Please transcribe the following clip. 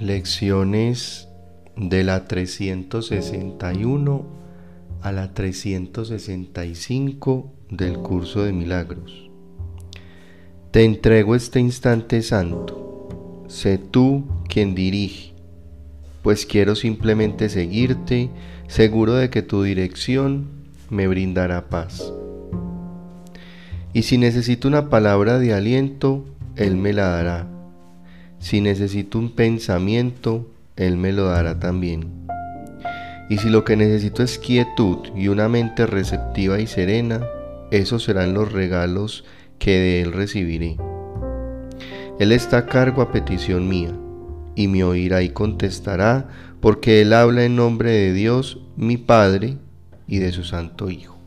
Lecciones de la 361 a la 365 del curso de milagros. Te entrego este instante santo. Sé tú quien dirige, pues quiero simplemente seguirte, seguro de que tu dirección me brindará paz. Y si necesito una palabra de aliento, Él me la dará si necesito un pensamiento, Él me lo dará también. Y si lo que necesito es quietud y una mente receptiva y serena, esos serán los regalos que de Él recibiré. Él está a cargo a petición mía, y me oirá y contestará, porque Él habla en nombre de Dios, mi Padre, y de su Santo Hijo.